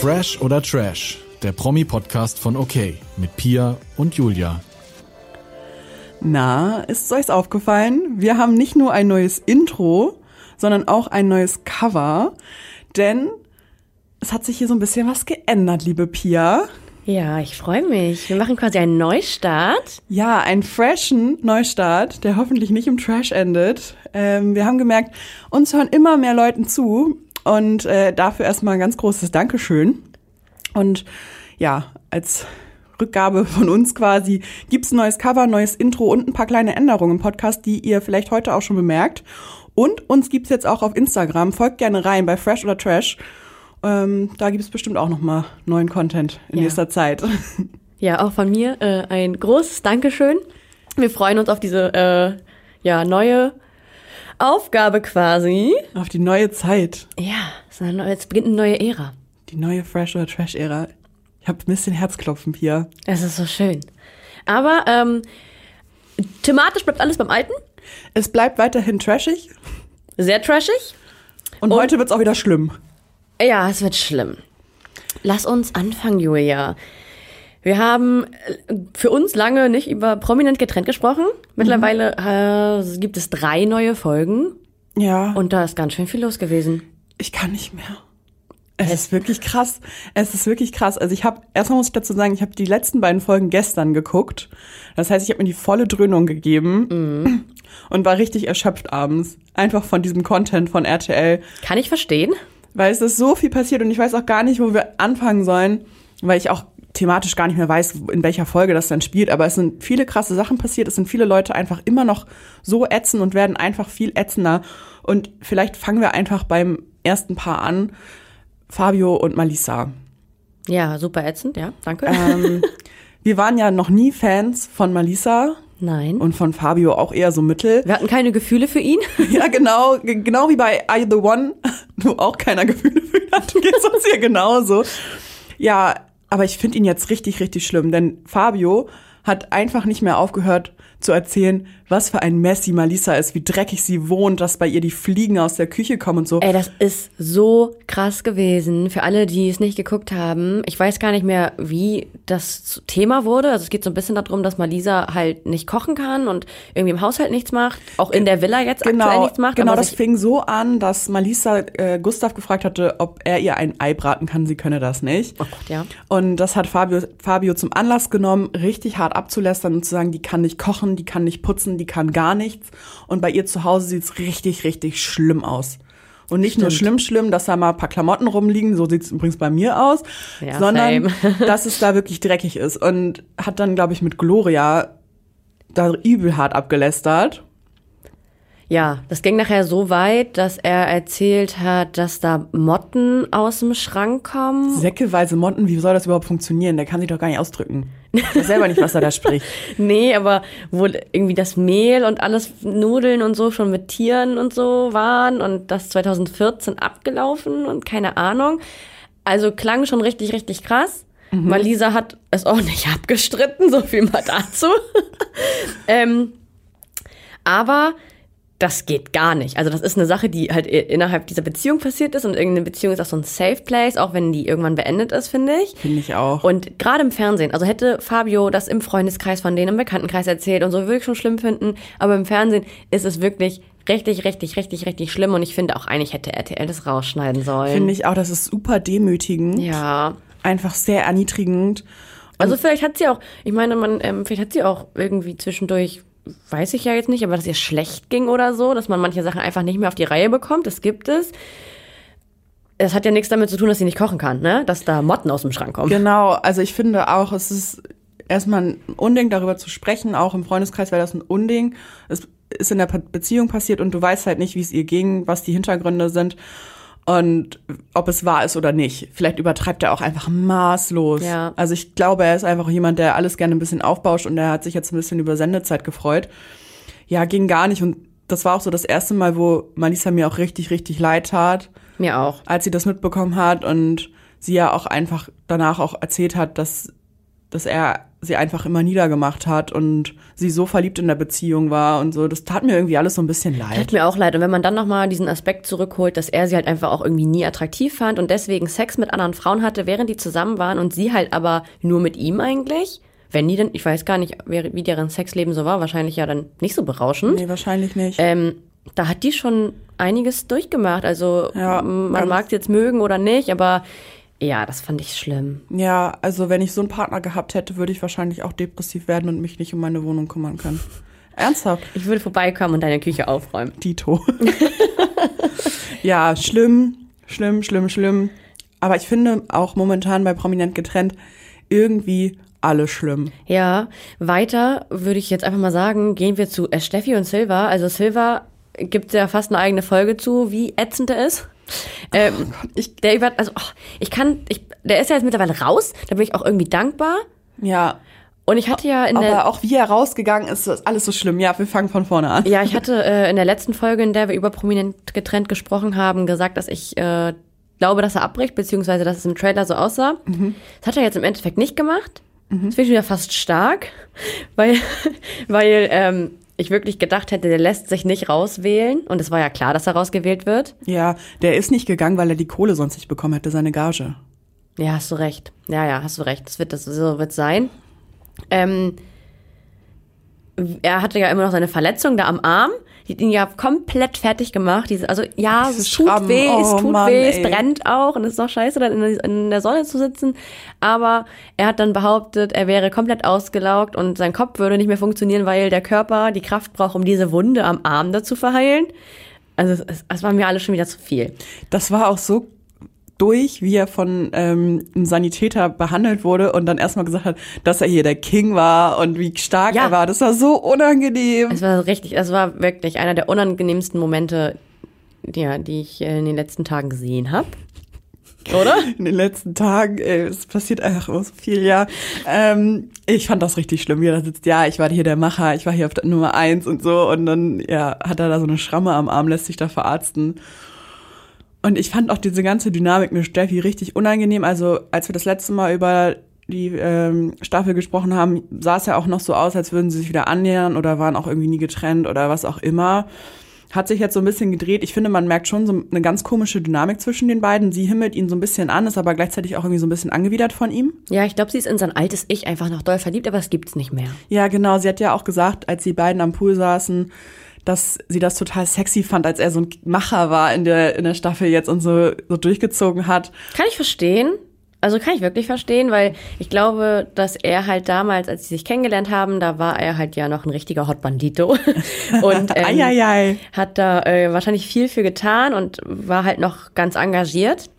Fresh oder Trash, der Promi-Podcast von OK mit Pia und Julia. Na, ist euch aufgefallen? Wir haben nicht nur ein neues Intro, sondern auch ein neues Cover, denn es hat sich hier so ein bisschen was geändert, liebe Pia. Ja, ich freue mich. Wir machen quasi einen Neustart. Ja, einen freshen Neustart, der hoffentlich nicht im Trash endet. Ähm, wir haben gemerkt, uns hören immer mehr Leuten zu und äh, dafür erstmal ein ganz großes Dankeschön. Und ja, als Rückgabe von uns quasi gibt's ein neues Cover, neues Intro und ein paar kleine Änderungen im Podcast, die ihr vielleicht heute auch schon bemerkt. Und uns gibt's jetzt auch auf Instagram. Folgt gerne rein bei Fresh oder Trash. Ähm, da gibt es bestimmt auch noch mal neuen Content in Ja. nächster Zeit. Ja, auch von mir äh, ein großes Dankeschön. Wir freuen uns auf diese äh, ja, neue Aufgabe quasi. auf die neue Zeit. Ja, es neue, jetzt beginnt eine neue Ära. Die neue Fresh oder Trash-Ära. Ich habe ein bisschen Herzklopfen hier. Es ist so schön. Aber ähm, thematisch bleibt alles beim Alten. Es bleibt weiterhin trashig Sehr trashig. und, Und- heute wird's auch wieder schlimm. Ja, es wird schlimm. Lass uns anfangen, Julia. Wir haben äh, für uns lange nicht über prominent getrennt gesprochen. Mittlerweile äh, gibt es drei neue Folgen Ja. und da ist ganz schön viel los gewesen. Ich kann nicht mehr. Es ist wirklich krass. Es ist wirklich krass. Also ich habe, erstmal muss ich dazu sagen, ich habe die letzten beiden Folgen gestern geguckt. Das heißt, ich habe mir die volle Dröhnung gegeben und war richtig erschöpft abends. Einfach von diesem Content von RTL. Kann ich verstehen. Weil es ist so viel passiert und ich weiß auch gar nicht, wo wir anfangen sollen, weil ich auch thematisch gar nicht mehr weiß, in welcher Folge das dann spielt. Aber es sind viele krasse Sachen passiert. Es sind viele Leute einfach immer noch so ätzen und werden einfach viel ätzender. Und vielleicht fangen wir einfach beim ersten Paar an. Fabio und Malisa. Ja, super ätzend, ja, danke. Ähm, wir waren ja noch nie Fans von Malisa Nein. und von Fabio auch eher so mittel. wir hatten keine Gefühle für ihn. Ja, genau, genau wie bei Are You the One, wo auch keiner Gefühle für ihn hat, geht's uns hier genauso. Ja, aber ich finde ihn jetzt richtig, richtig schlimm, denn Fabio hat einfach nicht mehr aufgehört zu erzählen, was für ein Messi Malisa ist, wie dreckig sie wohnt, dass bei ihr die Fliegen aus der Küche kommen und so. Ey, das ist so krass gewesen. Für alle, die es nicht geguckt haben, ich weiß gar nicht mehr, wie das Thema wurde. Also es geht so ein bisschen darum, dass Malisa halt nicht kochen kann und irgendwie im Haushalt nichts macht. Auch in der Villa jetzt aktuell Genau, nichts macht. genau das fing so an, dass Malisa äh, Gustav gefragt hatte, ob er ihr ein Ei braten kann. Sie könne das nicht. Oh Gott, ja. Und das hat Fabio, Fabio zum Anlass genommen, richtig hart abzulästern und zu sagen, die kann nicht kochen, die kann nicht putzen, die kann gar nichts. Und bei ihr zu Hause sieht's richtig, richtig schlimm aus. Und nicht nur schlimm, schlimm, dass da mal ein paar Klamotten rumliegen, so sieht's übrigens bei mir aus, Ja, sondern dass es da wirklich dreckig ist. Und hat dann, glaube ich, mit Gloria da übel hart abgelästert. Ja, das ging nachher so weit, dass er erzählt hat, dass da Motten aus dem Schrank kommen. Säckeweise Motten, wie soll das überhaupt funktionieren? Der kann sich doch gar nicht ausdrücken. Ich weiß selber nicht, was er da spricht. Nee, aber wo irgendwie das Mehl und alles Nudeln und so schon mit Tieren und so waren und das 2014 abgelaufen und keine Ahnung. Also klang schon richtig, richtig krass. Malisa hat es auch nicht abgestritten, so viel mal dazu. ähm, aber das geht gar nicht. Also das ist eine Sache, die halt innerhalb dieser Beziehung passiert ist und irgendeine Beziehung ist auch so ein Safe Place, auch wenn die irgendwann beendet ist, finde ich. Finde ich auch. Und gerade im Fernsehen, also hätte Fabio das im Freundeskreis von denen, im Bekanntenkreis erzählt und so, würde ich schon schlimm finden. Aber im Fernsehen ist es wirklich richtig, richtig, richtig, richtig schlimm. Und ich finde auch eigentlich hätte RTL das rausschneiden sollen. Finde ich auch, das ist super demütigend. Ja. Einfach sehr erniedrigend. Also vielleicht hat sie auch, ich meine, man, ähm, vielleicht hat sie auch irgendwie zwischendurch, weiß ich ja jetzt nicht, aber dass ihr schlecht ging oder so, dass man manche Sachen einfach nicht mehr auf die Reihe bekommt, das gibt es. Es hat ja nichts damit zu tun, dass sie nicht kochen kann, ne? Dass da Motten aus dem Schrank kommen. Genau, also ich finde auch, es ist erstmal ein Unding, darüber zu sprechen. Auch im Freundeskreis wäre das ein Unding. Es ist in der Beziehung passiert und du weißt halt nicht, wie es ihr ging, was die Hintergründe sind und ob es wahr ist oder nicht. Vielleicht übertreibt er auch einfach maßlos. Ja. Also ich glaube, er ist einfach jemand, der alles gerne ein bisschen aufbauscht und er hat sich jetzt ein bisschen über Sendezeit gefreut. Ja, ging gar nicht und das war auch so das erste Mal, wo Malisa mir auch richtig, richtig leid tat Mir auch. als sie das mitbekommen hat und sie ja auch einfach danach auch erzählt hat, dass, dass er sie einfach immer niedergemacht hat und sie so verliebt in der Beziehung war und so. Das tat mir irgendwie alles so ein bisschen leid. Tut mir auch leid. Und wenn man dann nochmal diesen Aspekt zurückholt, dass er sie halt einfach auch irgendwie nie attraktiv fand und deswegen Sex mit anderen Frauen hatte, während die zusammen waren und sie halt aber nur mit ihm eigentlich. Wenn die denn, ich weiß gar nicht, wie deren Sexleben so war, wahrscheinlich ja dann nicht so berauschend. Nee, wahrscheinlich nicht. Ähm, da hat die schon einiges durchgemacht. Also Ja, man ganz- mag es jetzt mögen oder nicht, aber ja, das fand ich schlimm. Ja, also wenn ich so einen Partner gehabt hätte, würde ich wahrscheinlich auch depressiv werden und mich nicht um meine Wohnung kümmern können. Ernsthaft, Ich würde vorbeikommen und deine Küche aufräumen. Dito. ja, schlimm, schlimm, schlimm, schlimm. Aber ich finde auch momentan bei Prominent getrennt irgendwie alle schlimm. Ja, weiter würde ich jetzt einfach mal sagen, gehen wir zu äh, Steffi und Silva. Also Silva gibt ja fast eine eigene Folge zu, wie ätzend er ist. Ähm, ich, der über, also oh, ich kann, ich, der ist ja jetzt mittlerweile raus. Da bin ich auch irgendwie dankbar. Ja, Und ich hatte ja in der aber auch wie er rausgegangen ist, ist alles so schlimm. Ja, wir fangen von vorne an. Ja, ich hatte äh, in der letzten Folge, in der wir über prominent getrennt gesprochen haben, gesagt, dass ich äh, glaube, dass er abbricht, beziehungsweise dass es im Trailer so aussah. Das hat er jetzt im Endeffekt nicht gemacht. Das finde ich wieder fast stark, weil, weil ähm, ich wirklich gedacht hätte, der lässt sich nicht rauswählen. Und es war ja klar, dass er rausgewählt wird. Ja, der ist nicht gegangen, weil er die Kohle sonst nicht bekommen hätte, seine Gage. Ja, hast du recht. Ja, ja, hast du recht. Das wird das so wird sein. Ähm, er hatte ja immer noch seine Verletzung da am Arm. Die hat ihn ja komplett fertig gemacht. Diese, also ja, es tut Schrammen. weh, es Oh, tut Mann, weh, es ey. brennt auch und es ist doch scheiße, dann in der, in der Sonne zu sitzen. Aber er hat dann behauptet, er wäre komplett ausgelaugt und sein Kopf würde nicht mehr funktionieren, weil der Körper die Kraft braucht, um diese Wunde am Arm da zu verheilen. Also es, es, es war mir alles schon wieder zu viel. Das war auch so durch, wie er von ähm, einem Sanitäter behandelt wurde und dann erstmal gesagt hat, dass er hier der King war und wie stark Ja. er war. Das war so unangenehm. Es war richtig, es war wirklich einer der unangenehmsten Momente, ja, die ich äh, in den letzten Tagen gesehen habe. Oder? in den letzten Tagen, ey, es passiert einfach so viel, ja. Ähm, ich fand das richtig schlimm, wie er da sitzt, ja, ich war hier der Macher, ich war hier auf der Nummer eins und so und dann, ja, hat er da so eine Schramme am Arm, lässt sich da verarzten. Und ich fand auch diese ganze Dynamik mit Steffi richtig unangenehm. Also, als wir das letzte Mal über die ähm, Staffel gesprochen haben, sah es ja auch noch so aus, als würden sie sich wieder annähern oder waren auch irgendwie nie getrennt oder was auch immer. Hat sich jetzt so ein bisschen gedreht. Ich finde, man merkt schon so eine ganz komische Dynamik zwischen den beiden. Sie himmelt ihn so ein bisschen an, ist aber gleichzeitig auch irgendwie so ein bisschen angewidert von ihm. Ja, ich glaube, sie ist in sein altes Ich einfach noch doll verliebt, aber es gibt's nicht mehr. Ja, genau. Sie hat ja auch gesagt, als die beiden am Pool saßen, dass sie das total sexy fand, als er so ein Macher war in der, in der Staffel jetzt und so, so durchgezogen hat. Kann ich verstehen. Also kann ich wirklich verstehen, weil ich glaube, dass er halt damals, als sie sich kennengelernt haben, da war er halt ja noch ein richtiger Hot Bandito und ähm, Eieiei. hat da äh, wahrscheinlich viel für getan und war halt noch ganz engagiert.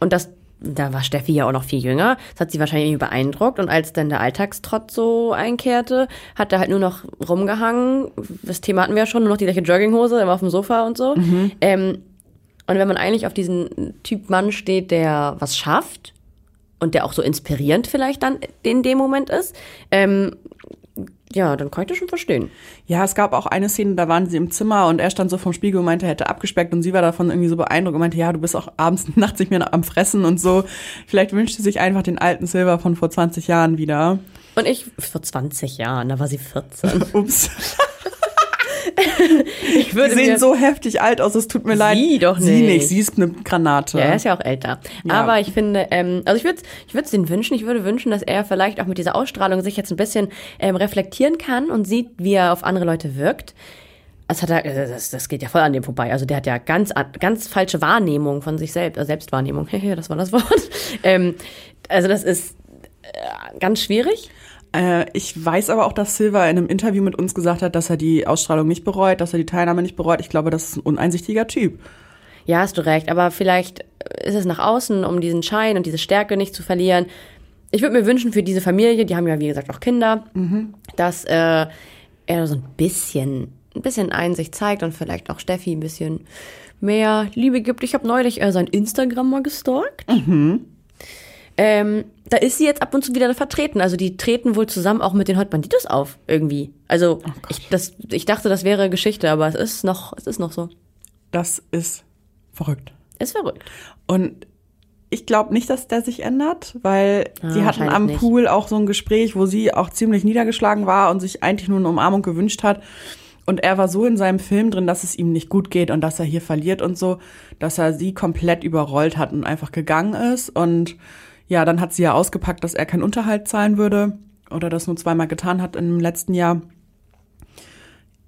Und das, da war Steffi ja auch noch viel jünger. Das hat sie wahrscheinlich irgendwie beeindruckt. Und als dann der Alltagstrott so einkehrte, hat er halt nur noch rumgehangen. Das Thema hatten wir ja schon, nur noch die gleiche Jogginghose, immer auf dem Sofa und so. Ähm, und wenn man eigentlich auf diesen Typ Mann steht, der was schafft und der auch so inspirierend vielleicht dann in dem Moment ist, ähm, ja, dann kann ich das schon verstehen. Ja, es gab auch eine Szene, da waren sie im Zimmer und er stand so vom Spiegel und meinte, er hätte abgespeckt und sie war davon irgendwie so beeindruckt und meinte, ja, du bist auch abends nachts nicht mehr am Fressen und so. Vielleicht wünscht sie sich einfach den alten Silver von vor 20 Jahren wieder. Und ich, vor 20 Jahren, da war sie 14. Ups. Ich Sie würde sehen mir, so heftig alt aus, es tut mir leid. Sie doch Sie nicht. nicht, sie ist eine Granate. ja, er ist ja auch älter. Ja. Aber ich finde, ähm, also ich würde ich würde es ihm wünschen, ich würde wünschen, dass er vielleicht auch mit dieser Ausstrahlung sich jetzt ein bisschen ähm, reflektieren kann und sieht, wie er auf andere Leute wirkt. Das, hat er, das, das geht ja voll an dem vorbei. Also der hat ja ganz, an- ganz falsche Wahrnehmung von sich selbst, äh, Selbstwahrnehmung. Das war das Wort. Ähm, also das ist äh, ganz schwierig. Äh, ich weiß aber auch, dass Silva in einem Interview mit uns gesagt hat, dass er die Ausstrahlung nicht bereut, dass er die Teilnahme nicht bereut. Ich glaube, das ist ein uneinsichtiger Typ. Ja, hast du recht. Aber vielleicht ist es nach außen, um diesen Schein und diese Stärke nicht zu verlieren. Ich würde mir wünschen für diese Familie, die haben ja wie gesagt auch Kinder, dass äh, er so ein bisschen, ein bisschen Einsicht zeigt und vielleicht auch Steffi ein bisschen mehr Liebe gibt. Ich habe neulich äh, sein Instagram mal gestalkt. Ähm, da ist sie jetzt ab und zu wieder vertreten. Also die treten wohl zusammen auch mit den Hot Banditos auf irgendwie. Also ich, das, ich dachte, das wäre Geschichte, aber es ist noch, es ist noch so. Das ist verrückt. Ist verrückt. Und ich glaube nicht, dass der sich ändert, weil Ah, die hatten am nicht. Pool auch so ein Gespräch, wo sie auch ziemlich niedergeschlagen war und sich eigentlich nur eine Umarmung gewünscht hat. Und er war so in seinem Film drin, dass es ihm nicht gut geht und dass er hier verliert und so, dass er sie komplett überrollt hat und einfach gegangen ist. Und ja, dann hat sie ja ausgepackt, dass er keinen Unterhalt zahlen würde oder das nur zweimal getan hat im letzten Jahr.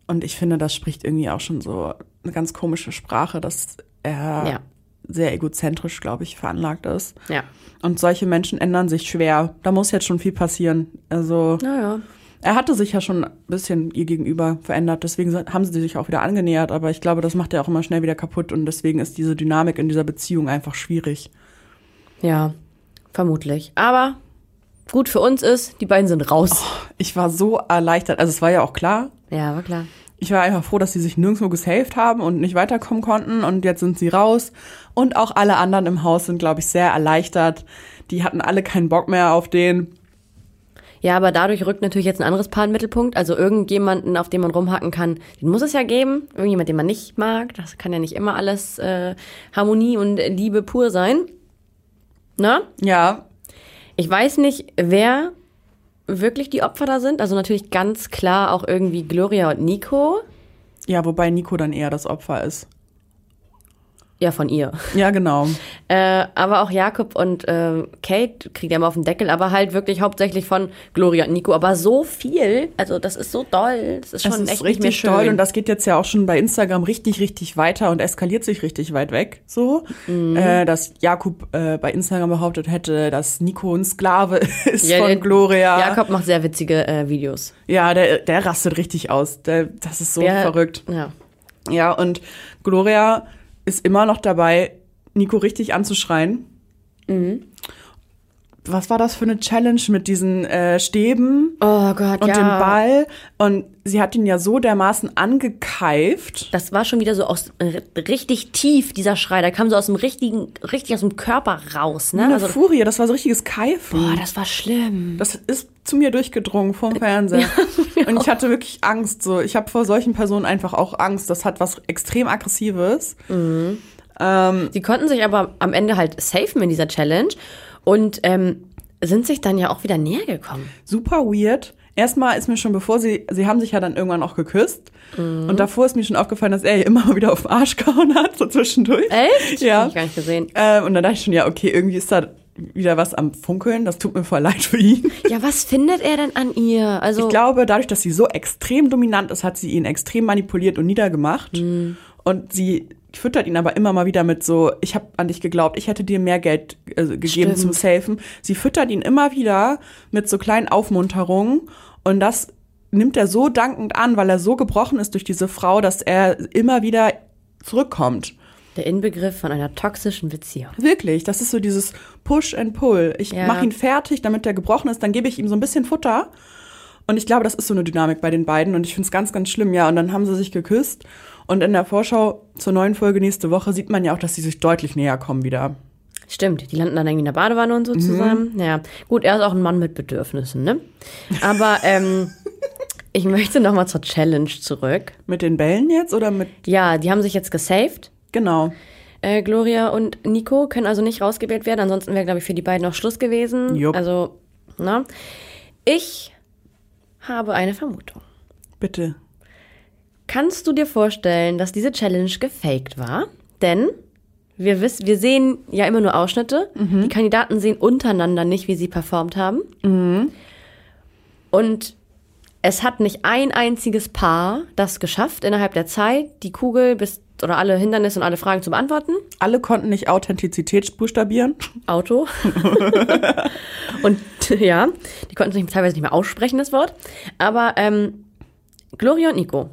Und ich finde, das spricht irgendwie auch schon so eine ganz komische Sprache, dass er Ja. sehr egozentrisch, glaube ich, veranlagt ist. Ja. Und solche Menschen ändern sich schwer. Da muss jetzt schon viel passieren. Also Naja. er hatte sich ja schon ein bisschen ihr gegenüber verändert. Deswegen haben sie sich auch wieder angenähert. Aber ich glaube, das macht er auch immer schnell wieder kaputt. Und deswegen ist diese Dynamik in dieser Beziehung einfach schwierig. Ja, vermutlich. Aber gut für uns ist, die beiden sind raus. Ich war so erleichtert. Also es war ja auch klar. Ja, war klar. Ich war einfach froh, dass sie sich nirgendwo gesaved haben und nicht weiterkommen konnten. Und jetzt sind sie raus. Und auch alle anderen im Haus sind, glaube ich, sehr erleichtert. Die hatten alle keinen Bock mehr auf den. Ja, aber dadurch rückt natürlich jetzt ein anderes Paar in den Mittelpunkt. Also irgendjemanden, auf den man rumhacken kann, den muss es ja geben. Irgendjemand, den man nicht mag. Das kann ja nicht immer alles äh, Harmonie und Liebe pur sein. Na? Ja, Ich weiß nicht, wer wirklich die Opfer da sind. Also natürlich ganz klar auch irgendwie Gloria und Nico. ja, wobei Nico dann eher das Opfer ist. Ja, von ihr. Ja, genau. Äh, aber auch Jakob und äh, Kate kriegt ja immer auf den Deckel, aber halt wirklich hauptsächlich von Gloria und Nico. Aber so viel, also das ist so doll. Das ist schon Das ist echt nicht mehr richtig schön. toll und das geht jetzt ja auch schon bei Instagram richtig, richtig weiter und eskaliert sich richtig weit weg. So, Mhm. äh, dass Jakob äh, bei Instagram behauptet hätte, dass Nico ein Sklave ist Ja, von Gloria. Jakob macht sehr witzige äh, Videos. Ja, der, der rastet richtig aus. Der, das ist so Der- verrückt. Ja. Ja, und Gloria ist immer noch dabei, Nico richtig anzuschreien. Mhm. Was war das für eine Challenge mit diesen äh, Stäben Oh Gott, und ja. dem Ball? Und sie hat ihn ja so dermaßen angekeift. Das war schon wieder so aus äh, richtig tief, dieser Schrei. Der kam so aus dem richtigen, richtig aus dem Körper raus, ne? Eine Also, Furie, das war so richtiges Keifen. boah, das war schlimm. Das ist zu mir durchgedrungen vom Fernseher. und ich hatte wirklich Angst. So, ich habe vor solchen Personen einfach auch Angst. Das hat was extrem aggressives. Ähm, Sie konnten sich aber am Ende halt safen in dieser Challenge und ähm, sind sich dann ja auch wieder näher gekommen. super weird. Erstmal ist mir schon, bevor sie, sie haben sich ja dann irgendwann auch geküsst. Mhm. Und davor ist mir schon aufgefallen, dass er ihr immer wieder auf den Arsch gehauen hat, so zwischendurch. Echt? Ja. Hab ich gar nicht gesehen. Äh, und dann dachte ich schon, ja, okay, irgendwie ist da wieder was am Funkeln. Das tut mir voll leid für ihn. Ja, was findet er denn an ihr? Also, Ich glaube, dadurch, dass sie so extrem dominant ist, hat sie ihn extrem manipuliert und niedergemacht. Mhm. Und sie füttert ihn aber immer mal wieder mit so, ich habe an dich geglaubt, ich hätte dir mehr Geld äh, gegeben Stimmt. zum Safen. Sie füttert ihn immer wieder mit so kleinen Aufmunterungen und das nimmt er so dankend an, weil er so gebrochen ist durch diese Frau, dass er immer wieder zurückkommt. der Inbegriff von einer toxischen Beziehung. Wirklich, das ist so dieses Push and Pull. Ich Ja. mache ihn fertig, damit er gebrochen ist, dann gebe ich ihm so ein bisschen Futter. Und ich glaube, das ist so eine Dynamik bei den beiden und ich finde es ganz, ganz schlimm. Ja, und dann haben sie sich geküsst und in der Vorschau zur neuen Folge nächste Woche sieht man ja auch, dass sie sich deutlich näher kommen wieder. Stimmt, die landen dann irgendwie in der Badewanne und so zusammen. Ja, gut, er ist auch ein Mann mit Bedürfnissen, ne? Aber ähm, ich möchte noch mal zur Challenge zurück. Mit den Bällen jetzt oder mit. Ja, die haben sich jetzt gesaved. Genau. Äh, Gloria und Nico können also nicht rausgewählt werden. Ansonsten wäre, glaube ich, für die beiden auch Schluss gewesen. Jupp. Also, na. Ich habe eine Vermutung. Bitte. Kannst du dir vorstellen, dass diese Challenge gefaked war? Denn wir, wissen, wir sehen ja immer nur Ausschnitte. Die Kandidaten sehen untereinander nicht, wie sie performt haben. Und es hat nicht ein einziges Paar das geschafft, innerhalb der Zeit die Kugel bis oder alle Hindernisse und alle Fragen zu beantworten. Alle konnten nicht Authentizität buchstabieren. Auto. und ja, die konnten es nicht, teilweise nicht mehr aussprechen, das Wort. Aber ähm, Gloria und Nico,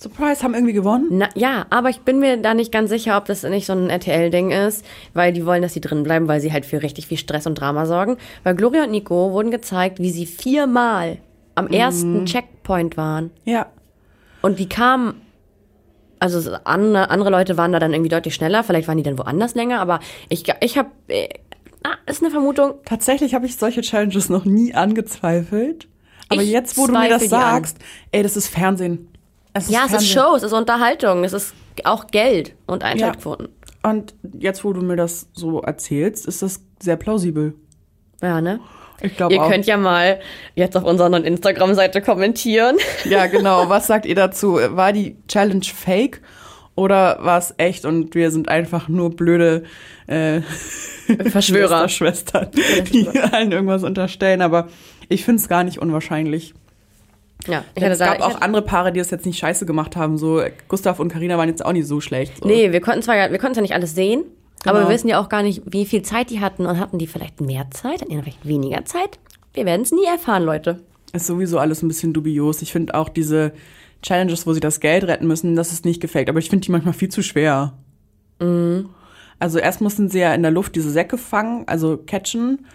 Surprise, haben irgendwie gewonnen. Na, ja, aber ich bin mir da nicht ganz sicher, ob das nicht so ein RTL-Ding ist, weil die wollen, dass sie drin bleiben, weil sie halt für richtig viel Stress und Drama sorgen. Weil Gloria und Nico wurden gezeigt, wie sie viermal am ersten Checkpoint waren. Ja. Und die kamen, also so andere, andere Leute waren da dann irgendwie deutlich schneller, vielleicht waren die dann woanders länger, aber ich, ich habe, äh, ah, ist eine Vermutung. Tatsächlich habe ich solche Challenges noch nie angezweifelt. Aber Ich jetzt, wo du mir das die an. sagst, ey, das ist Fernsehen. Es Ja, es ist. Show, es ist Unterhaltung, es ist auch Geld und Einschaltquoten. Und jetzt, wo du mir das so erzählst, ist das sehr plausibel. Ja, ne? Ich glaube Ihr auch. könnt ja mal jetzt auf unserer neuen Instagram-Seite kommentieren. Ja, genau. Was sagt ihr dazu? War die Challenge fake oder war es echt und wir sind einfach nur blöde äh, Verschwörer. Schwestern, die allen irgendwas unterstellen? Aber ich finde es gar nicht unwahrscheinlich. Ja, ich es gab ich auch andere Paare, die das jetzt nicht scheiße gemacht haben. So Gustav und Karina waren jetzt auch nicht so schlecht. So. Nee, wir konnten zwar wir konnten ja nicht alles sehen, aber Genau. wir wissen ja auch gar nicht, wie viel Zeit die hatten und hatten die vielleicht mehr Zeit, hatten die vielleicht weniger Zeit. Wir werden es nie erfahren, Leute. Ist sowieso alles ein bisschen dubios. Ich finde auch diese Challenges, wo sie das Geld retten müssen, das ist nicht gefaked. Aber ich finde die manchmal viel zu schwer. Also erst mussten sie ja in der Luft diese Säcke fangen, also catchen.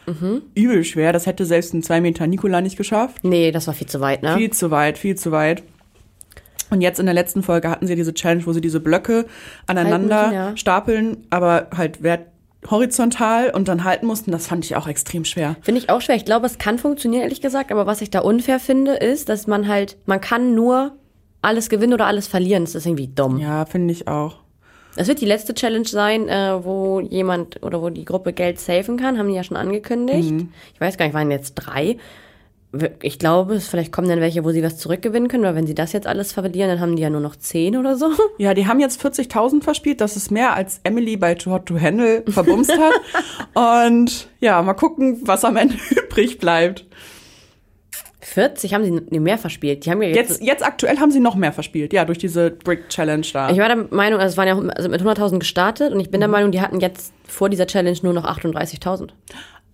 Übel schwer. Das hätte selbst ein 2 Meter Nikola nicht geschafft. Nee, das war viel zu weit, ne? Viel zu weit, viel zu weit. Und jetzt in der letzten Folge hatten sie diese Challenge, wo sie diese Blöcke aneinander Halten, ja. stapeln, aber halt wert horizontal und dann halten mussten. Das fand ich auch extrem schwer. Finde ich auch schwer. Ich glaube, es kann funktionieren, ehrlich gesagt, aber was ich da unfair finde, ist, dass man halt, man kann nur alles gewinnen oder alles verlieren. Das ist irgendwie dumm. Ja, finde ich auch. Es wird die letzte Challenge sein, äh, wo jemand oder wo die Gruppe Geld safen kann, haben die ja schon angekündigt. Ich weiß gar nicht, waren jetzt drei. Ich glaube, es- vielleicht kommen dann welche, wo sie was zurückgewinnen können, oder wenn sie das jetzt alles verlieren, dann haben die ja nur noch zehn oder so. Ja, die haben jetzt 40.000 verspielt. Das ist mehr als Emily bei Too Hot to Handle verbumst hat. Und ja, mal gucken, was am Ende übrig bleibt. 40 haben sie mehr verspielt. Die haben ja jetzt. Jetzt, jetzt aktuell haben sie noch mehr verspielt. Ja, durch diese Brick Challenge da. ich war der Meinung, also es waren ja also mit 100.000 gestartet und ich bin der Meinung, die hatten jetzt vor dieser Challenge nur noch 38.000.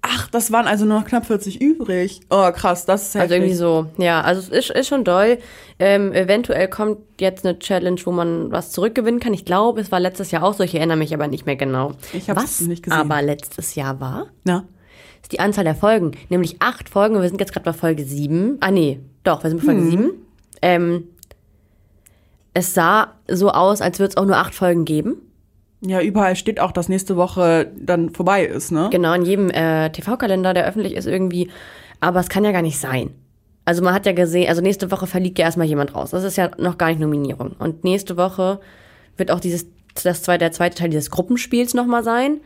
Ach, das waren also nur noch knapp 40 übrig. Oh, krass, das ist Also heftig. irgendwie so, ja, also es ist, ist schon doll. Ähm, eventuell kommt jetzt eine Challenge, wo man was zurückgewinnen kann. Ich glaube, es war letztes Jahr auch so, ich erinnere mich aber nicht mehr genau. Ich hab's was nicht gesehen. aber letztes Jahr war, Na? Die Anzahl der Folgen. Nämlich acht Folgen und wir sind jetzt gerade bei Folge sieben. Ah nee, doch, wir sind bei Folge sieben. Ähm, es sah so aus, als würde es auch nur acht Folgen geben. Ja, überall steht auch, dass nächste Woche dann vorbei ist, ne? Genau, in jedem äh, TV-Kalender, der öffentlich ist irgendwie. Aber es kann ja gar nicht sein. Also man hat ja gesehen, also nächste Woche verliegt ja erstmal jemand raus. Das ist ja noch gar nicht Nominierung. Und nächste Woche wird auch dieses, das zweite, der zweite Teil dieses Gruppenspiels nochmal sein.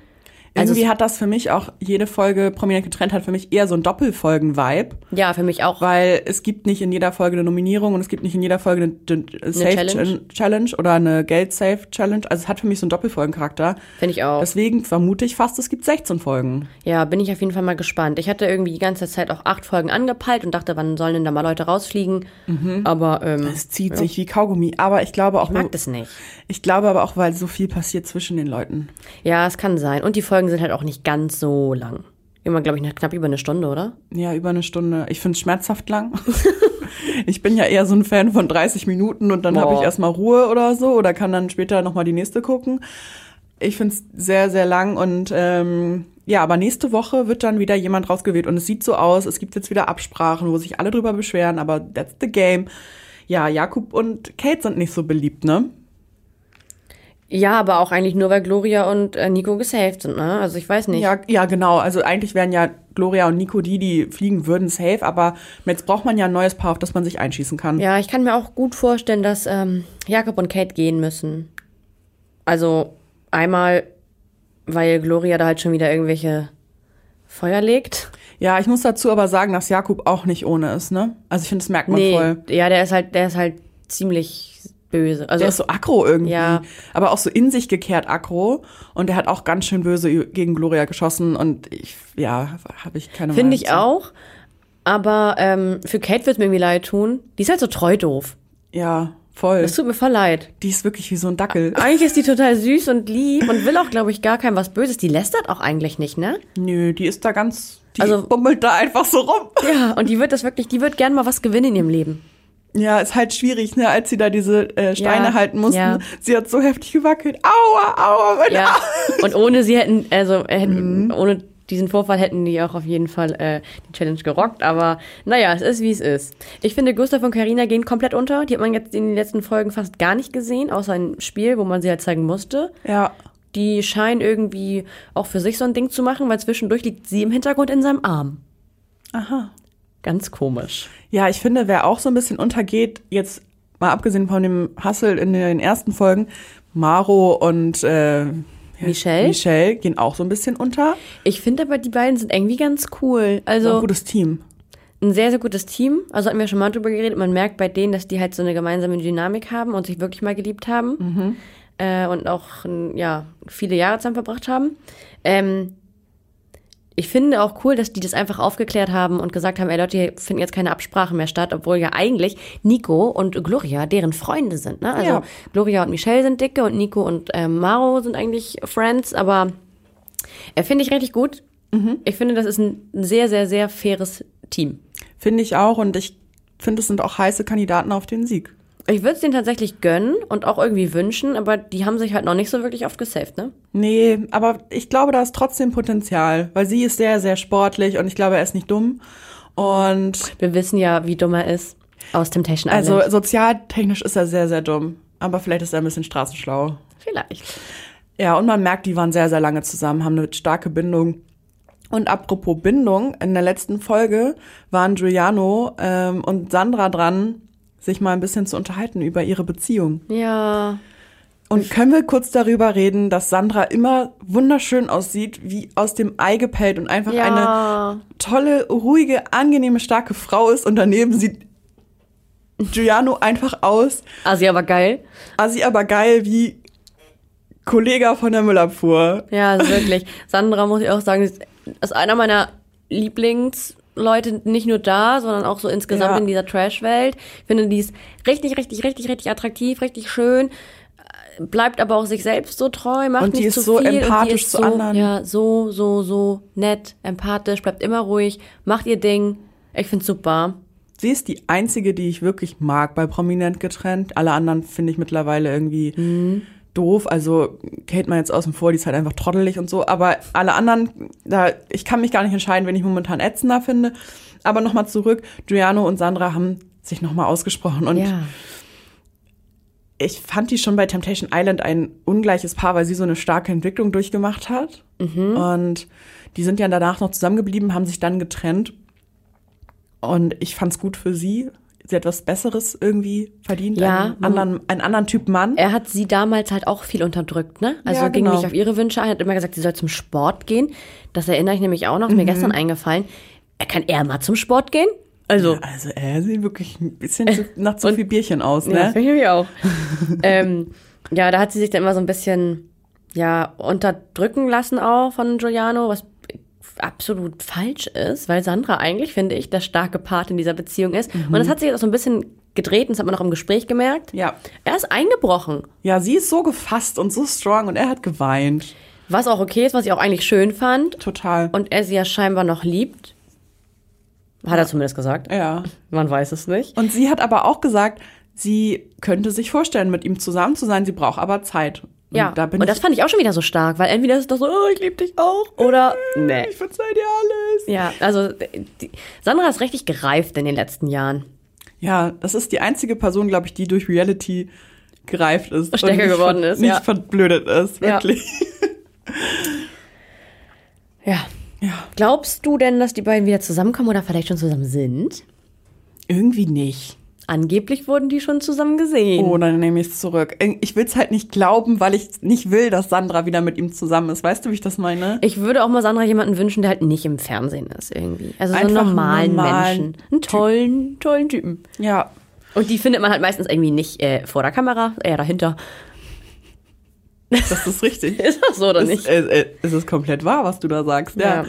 Also Irgendwie hat das für mich auch, jede Folge prominent getrennt hat für mich eher so ein Doppelfolgen-Vibe. Ja, für mich auch. Weil es gibt nicht in jeder Folge eine Nominierung und es gibt nicht in jeder Folge eine, eine Safe Challenge. Oder eine Geld-Safe-Challenge. Also es hat für mich so einen Doppelfolgencharakter. Finde ich auch. Deswegen vermute ich fast, es gibt 16 Folgen. Ja, bin ich auf jeden Fall mal gespannt. Ich hatte irgendwie die ganze Zeit auch acht Folgen angepeilt und dachte, wann sollen denn da mal Leute rausfliegen? Aber ähm, Es zieht sich wie Kaugummi. Aber ich glaube auch, ich mag das nicht. ich glaube aber auch, weil so viel passiert zwischen den Leuten. Ja, es kann sein. Und die Folgen sind halt auch nicht ganz so lang. Immer, glaube ich, knapp über eine Stunde, oder? Ja, über eine Stunde. Ich finde es schmerzhaft lang. ich bin ja eher so ein Fan von 30 Minuten und dann habe ich erstmal Ruhe oder so oder kann dann später nochmal die nächste gucken. Ich finde es sehr, sehr lang und ähm, ja, aber nächste Woche wird dann wieder jemand rausgewählt und es sieht so aus, es gibt jetzt wieder Absprachen, wo sich alle drüber beschweren, aber that's the game. Ja, Jakob und Kate sind nicht so beliebt, ne? Ja, aber auch eigentlich nur, weil Gloria und äh, Nico gesaved sind, ne? Also ich weiß nicht. Ja, ja, genau. Also eigentlich wären ja Gloria und Nico die, die fliegen würden safe, aber jetzt braucht man ja ein neues Paar, auf das man sich einschießen kann. Ja, ich kann mir auch gut vorstellen, dass ähm, Jakob und Kate gehen müssen. Also einmal, weil Gloria da halt schon wieder irgendwelche Feuer legt. Ja, ich muss dazu aber sagen, dass Jakob auch nicht ohne ist, ne? Also ich finde, das merkt man Nee, voll. ja, der ist halt, der ist halt ziemlich böse. Also Der ist so aggro irgendwie, Ja. aber auch so in sich gekehrt aggro und der hat auch ganz schön böse gegen Gloria geschossen und ich, ja, habe ich keine finde ich zu. auch. Aber ähm, für Kate wird es mir irgendwie leid tun. Die ist halt so treu doof. Ja, voll. Das tut mir voll leid. Die ist wirklich wie so ein Dackel. Eigentlich ist die total süß und lieb und will auch, glaube ich, gar kein was Böses. Die lästert auch eigentlich nicht, ne? Nö, die ist da ganz, die Also- bummelt da einfach so rum. Ja, und die wird das wirklich, die wird gern mal was gewinnen in ihrem Leben. Ja, ist halt schwierig, ne, als sie da diese äh, Steine Ja, halten mussten. ja. Sie hat so heftig gewackelt. Aua, aua, meine Ja. Und ohne sie hätten, also äh, hätten, ohne diesen Vorfall hätten die auch auf jeden Fall äh, die Challenge gerockt. Aber naja, es ist wie es ist. Ich finde, Gustav und Karina gehen komplett unter. Die hat man jetzt in den letzten Folgen fast gar nicht gesehen, außer im Spiel, wo man sie halt zeigen musste. Ja, Die scheinen irgendwie auch für sich so ein Ding zu machen, weil zwischendurch liegt sie im Hintergrund in seinem Arm. aha. Ganz komisch. Ja, ich finde, wer auch so ein bisschen untergeht, jetzt mal abgesehen von dem Hustle in den ersten Folgen, Maro und äh, Michelle. Michelle gehen auch so ein bisschen unter. Ich finde aber, die beiden sind irgendwie ganz cool. So ein Also gutes Team. ein sehr, sehr gutes Team. Also hatten wir schon mal drüber geredet. Man merkt bei denen, dass die halt so eine gemeinsame Dynamik haben und sich wirklich mal geliebt haben. Äh, und auch ja, viele Jahre zusammen verbracht haben. Ähm, ich finde auch cool, dass die das einfach aufgeklärt haben und gesagt haben, ey Leute, hier finden jetzt keine Absprachen mehr statt, obwohl ja eigentlich Nico und Gloria deren Freunde sind. Ne? Also Ja. Gloria und Michelle sind dicke und Nico und ähm, Maro sind eigentlich Friends, aber äh, finde ich richtig gut. Ich finde, das ist ein sehr, sehr, sehr faires Team. Finde ich auch. Und ich finde, es sind auch heiße Kandidaten auf den Sieg. Ich würde es denen tatsächlich gönnen und auch irgendwie wünschen, aber die haben sich halt noch nicht so wirklich oft gesaved, ne? Nee, aber ich glaube, da ist trotzdem Potenzial, weil sie ist sehr, sehr sportlich und ich glaube, er ist nicht dumm. Und Wir wissen ja, wie dumm er ist aus Temptation Island. also sozialtechnisch ist er sehr, sehr dumm. Aber vielleicht ist er ein bisschen straßenschlau. vielleicht. Ja, und man merkt, die waren sehr, sehr lange zusammen, haben eine starke Bindung. Und apropos Bindung, in der letzten Folge waren Giuliano ähm, und Sandra dran, sich mal ein bisschen zu unterhalten über ihre Beziehung. Ja. Und können wir kurz darüber reden, dass Sandra immer wunderschön aussieht, wie aus dem Ei gepellt und einfach eine Ja. tolle, ruhige, angenehme, starke Frau ist und daneben sieht Giuliano einfach aus, Also aber geil. assi aber geil wie Kollege von der Müllabfuhr. Ja, wirklich. Sandra, muss ich auch sagen, ist, einer meiner Lieblingsleute, nicht nur da, sondern auch so insgesamt Ja. in dieser Trash-Welt. Ich finde, die ist richtig, richtig, richtig, richtig attraktiv, richtig schön. Bleibt aber auch sich selbst so treu, macht Und die nicht ist zu so viel. und die empathisch ist zu so, anderen. Ja, so, so, so nett, empathisch, bleibt immer ruhig, macht ihr Ding. Ich find's super. Sie ist die einzige, die ich wirklich mag bei Prominent getrennt. Alle anderen finde ich mittlerweile irgendwie doof. Also Kate mal jetzt außen vor, die ist halt einfach trottelig und so. Aber alle anderen, da, ich kann mich gar nicht entscheiden, wen ich momentan ätzender finde. Aber nochmal zurück, Giuliano und Sandra haben sich nochmal ausgesprochen. Und Ja. ich fand die schon bei Temptation Island ein ungleiches Paar, weil sie so eine starke Entwicklung durchgemacht hat. Mhm. Und die sind ja danach noch zusammengeblieben, haben sich dann getrennt. Und ich fand's gut für sie. Sie hat was Besseres irgendwie verdient. Ja, einen anderen, einen anderen Typ Mann. Er hat sie damals halt auch viel unterdrückt, ne? Also Ja, ging genau. nicht auf ihre Wünsche ein, hat immer gesagt, sie soll zum Sport gehen. Das erinnere ich nämlich auch noch, ist Mhm. mir gestern eingefallen. Er kann er mal zum Sport gehen? Also, Also er sieht wirklich ein bisschen zu, nach zu viel Bierchen aus, ja, ne? finde ich nämlich auch. ähm, ja, da hat sie sich dann immer so ein bisschen, ja, unterdrücken lassen auch von Giuliano, was absolut falsch ist, weil Sandra eigentlich, finde ich, der starke Part in dieser Beziehung ist. Und das hat sich jetzt auch so ein bisschen gedreht, und das hat man auch im Gespräch gemerkt. Ja. Er ist eingebrochen. Ja, sie ist so gefasst und so strong und er hat geweint. Was auch okay ist, was ich auch eigentlich schön fand. Total. Und er sie ja scheinbar noch liebt. Hat er zumindest gesagt. ja. Man weiß es nicht. Und sie hat aber auch gesagt, sie könnte sich vorstellen, mit ihm zusammen zu sein, sie braucht aber Zeit. Und Ja, da bin und das fand ich auch schon wieder so stark, weil entweder ist es doch so, oh, ich liebe dich auch, oder nee. ich verzeih dir alles. Ja, also die, Sandra ist richtig gereift in den letzten Jahren. Ja, das ist die einzige Person, glaube ich, die durch Reality gereift ist. und Stärker nicht geworden ist, Nicht ja. verblödet ist, Ja. wirklich. Ja. Ja. Glaubst du denn, dass die beiden wieder zusammenkommen oder vielleicht schon zusammen sind? Irgendwie nicht. Angeblich wurden die schon zusammen gesehen. Oh, dann nehme ich es zurück. Ich will es halt nicht glauben, weil ich nicht will, dass Sandra wieder mit ihm zusammen ist. Weißt du, wie ich das meine? Ich würde auch mal Sandra jemanden wünschen, der halt nicht im Fernsehen ist irgendwie. Also so einen Einfach normalen normalen Menschen. Einen tollen, tollen Typen. Ja. Und die findet man halt meistens irgendwie nicht äh, vor der Kamera, eher dahinter. Das ist richtig. Ist das so oder es, nicht? äh, äh, es ist komplett wahr, was du da sagst. Ja.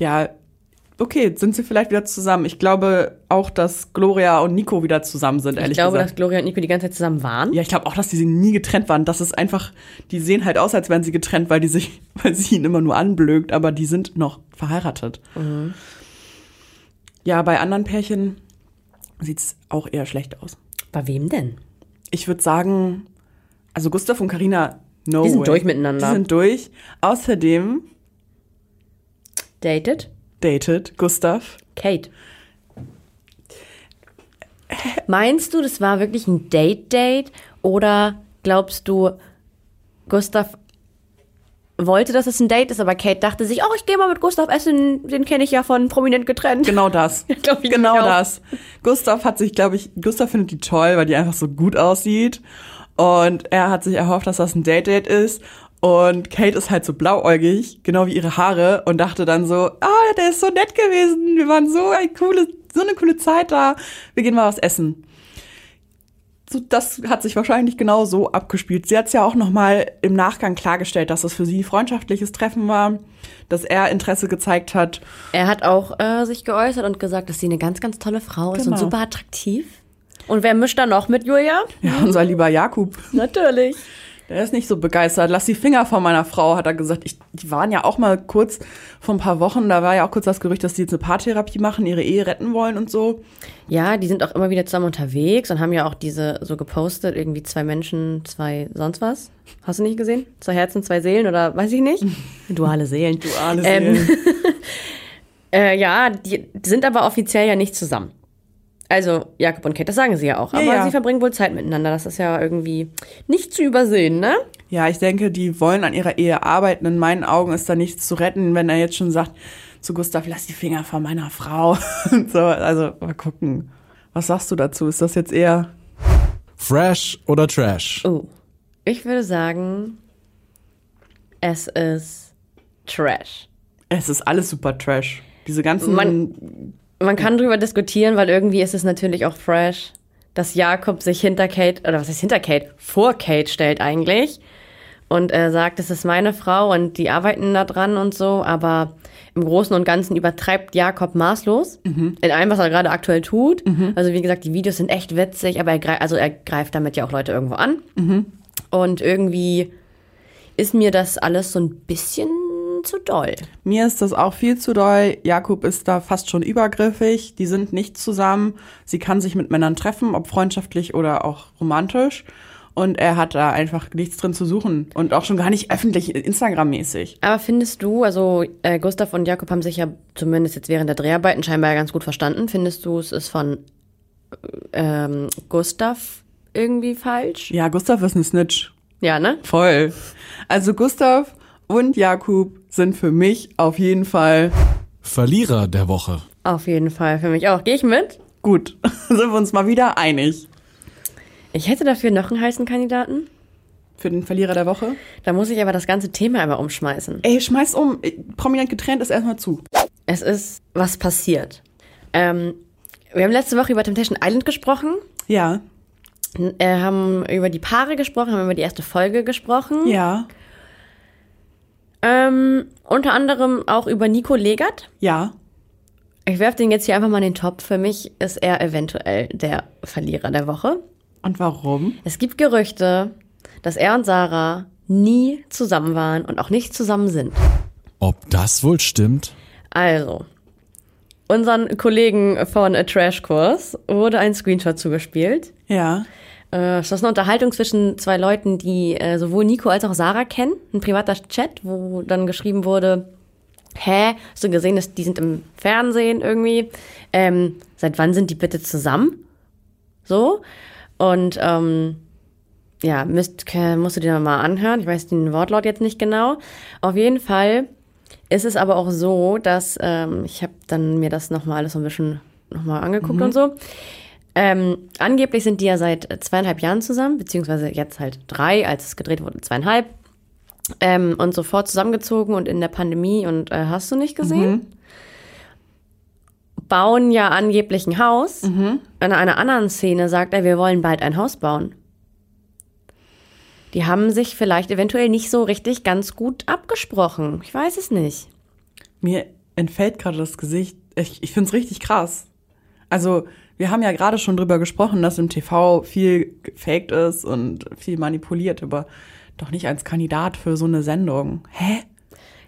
ja. Okay, sind sie vielleicht wieder zusammen. Ich glaube auch, dass Gloria und Nico wieder zusammen sind, ehrlich Ich glaube, gesagt. dass Gloria und Nico die ganze Zeit zusammen waren. Ja, ich glaube auch, dass die nie getrennt waren. Das ist einfach, die sehen halt aus, als wären sie getrennt, weil die sich, weil sie ihn immer nur anblökt, aber die sind noch verheiratet. Mhm. Ja, bei anderen Pärchen sieht's auch eher schlecht aus. Bei wem denn? Ich würde sagen, also Gustav und Karina, no Die sind way. durch miteinander. Die sind durch. Außerdem Dated? Datet Gustav. Kate. Meinst du, das war wirklich ein Date-Date? Oder glaubst du, Gustav wollte, dass es ein Date ist, aber Kate dachte sich, oh, ich gehe mal mit Gustav essen, den kenne ich ja von prominent getrennt. Genau das. ich genau das. Gustav hat sich, glaube ich, Gustav findet die toll, weil die einfach so gut aussieht. Und er hat sich erhofft, dass das ein Date-Date ist. Und Kate ist halt so blauäugig, genau wie ihre Haare, und dachte dann so, ah, der ist so nett gewesen. Wir waren so ein coole, so eine coole Zeit da. Wir gehen mal was essen. So, das hat sich wahrscheinlich genau so abgespielt. Sie hat es ja auch noch mal im Nachgang klargestellt, dass es für sie freundschaftliches Treffen war, dass er Interesse gezeigt hat. Er hat auch äh, sich geäußert und gesagt, dass sie eine ganz, ganz tolle Frau ist Genau. und super attraktiv. Und wer mischt da noch mit, Julia? Ja, unser lieber Jakub. Natürlich. Der ist nicht so begeistert. Lass die Finger von meiner Frau, hat er gesagt. Ich, die waren ja auch mal kurz vor ein paar Wochen, da war ja auch kurz das Gerücht, dass die jetzt eine Paartherapie machen, ihre Ehe retten wollen und so. Ja, die sind auch immer wieder zusammen unterwegs und haben ja auch diese so gepostet, irgendwie zwei Menschen, zwei sonst was. Hast du nicht gesehen? Zwei Herzen, zwei Seelen oder weiß ich nicht? Duale Seelen. Duale Ähm, Seelen. Äh, ja, die sind aber offiziell ja nicht zusammen. Also Jakob und Kate, das sagen sie ja auch. Aber Ja, ja. sie verbringen wohl Zeit miteinander. Das ist ja irgendwie nicht zu übersehen, ne? Ja, ich denke, die wollen an ihrer Ehe arbeiten. In meinen Augen ist da nichts zu retten, wenn er jetzt schon sagt, zu Gustav, lass die Finger von meiner Frau. Und so, also mal gucken. Was sagst du dazu? Ist das jetzt eher Fresh oder Trash? Oh, ich würde sagen, es ist Trash. Es ist alles super Trash. Diese ganzen. Man- Man kann drüber diskutieren, weil irgendwie ist es natürlich auch fresh, dass Jakob sich hinter Kate, oder was heißt hinter Kate, vor Kate stellt eigentlich und äh, sagt, das ist meine Frau und die arbeiten da dran und so, aber im Großen und Ganzen übertreibt Jakob maßlos in allem, was er gerade aktuell tut. Also wie gesagt, die Videos sind echt witzig, aber er, greif, also er greift damit ja auch Leute irgendwo an. Und irgendwie ist mir das alles so ein bisschen zu doll. Mir ist das auch viel zu doll. Jakob ist da fast schon übergriffig. Die sind nicht zusammen. Sie kann sich mit Männern treffen, ob freundschaftlich oder auch romantisch. Und er hat da einfach nichts drin zu suchen. Und auch schon gar nicht öffentlich, Instagram-mäßig. Aber findest du, also äh, Gustav und Jakob haben sich ja zumindest jetzt während der Dreharbeiten scheinbar ganz gut verstanden. Findest du, es ist von ähm, Gustav irgendwie falsch? Ja, Gustav ist ein Snitch. Ja, ne? Voll. Also Gustav und Jakob sind für mich auf jeden Fall Verlierer der Woche. Auf jeden Fall, für mich auch. Gehe ich mit? gut. sind wir uns mal wieder einig. Ich hätte dafür noch einen heißen Kandidaten. Für den Verlierer der Woche. Da muss ich aber das ganze Thema einmal umschmeißen. Ey, schmeiß um. Prominent getrennt ist erstmal zu. Es ist was passiert. Ähm, wir haben letzte Woche über Temptation Island gesprochen, Ja. äh, haben über die Paare gesprochen, haben über die erste Folge gesprochen. Ja. Ähm, unter anderem auch über Nico Legert. Ja. Ich werfe den jetzt hier einfach mal in den Topf. Für mich ist er eventuell der Verlierer der Woche. Und warum? Es gibt Gerüchte, dass er und Sarah nie zusammen waren und auch nicht zusammen sind. Ob das wohl stimmt? Also, unseren Kollegen von A Trash Kurs wurde ein Screenshot zugespielt. Ja. Äh, Das ist eine Unterhaltung zwischen zwei Leuten, die äh, sowohl Nico als auch Sarah kennen. Ein privater Chat, wo dann geschrieben wurde, hä, hast du gesehen, dass die sind im Fernsehen irgendwie? Ähm, seit wann sind die bitte zusammen? So. Und ähm, ja, müsst, musst du dir mal anhören. Ich weiß den Wortlaut jetzt nicht genau. Auf jeden Fall ist es aber auch so, dass ähm, ich habe dann mir das nochmal alles so ein bisschen nochmal angeguckt und so. Ähm, angeblich sind die ja seit zweieinhalb Jahren zusammen, beziehungsweise jetzt halt drei, als es gedreht wurde, zweieinhalb. Ähm, und sofort zusammengezogen und in der Pandemie und äh, hast du nicht gesehen? Bauen ja angeblich ein Haus. In einer anderen Szene sagt er, wir wollen bald ein Haus bauen. Die haben sich vielleicht eventuell nicht so richtig ganz gut abgesprochen. Ich weiß es nicht. Mir entfällt gerade das Gesicht. Ich, ich finde es richtig krass. Also, wir haben ja gerade schon drüber gesprochen, dass im TV viel gefaked ist und viel manipuliert, aber doch nicht als Kandidat für so eine Sendung. Hä?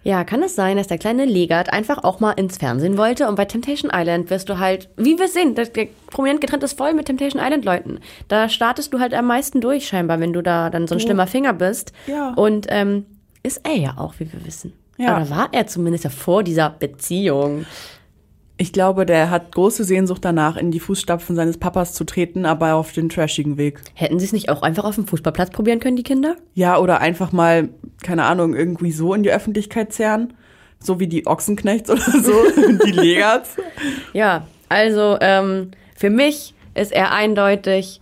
Ja, kann es sein, dass der kleine Legert einfach auch mal ins Fernsehen wollte und bei Temptation Island wirst du halt, wie wir sehen, das, prominent getrennt ist voll mit Temptation Island Leuten. Da startest du halt am meisten durch scheinbar, wenn du da dann so ein schlimmer Finger bist. Ja. Und ähm, ist er ja auch, wie wir wissen. Ja. Oder war er zumindest ja vor dieser Beziehung. Ich glaube, der hat große Sehnsucht danach, in die Fußstapfen seines Papas zu treten, aber auf den trashigen Weg. Hätten sie es nicht auch einfach auf dem Fußballplatz probieren können, die Kinder? Ja, oder einfach mal, keine Ahnung, irgendwie so in die Öffentlichkeit zerren. So wie die Ochsenknechts oder so, die Legerts. Ja, also ähm, für mich ist er eindeutig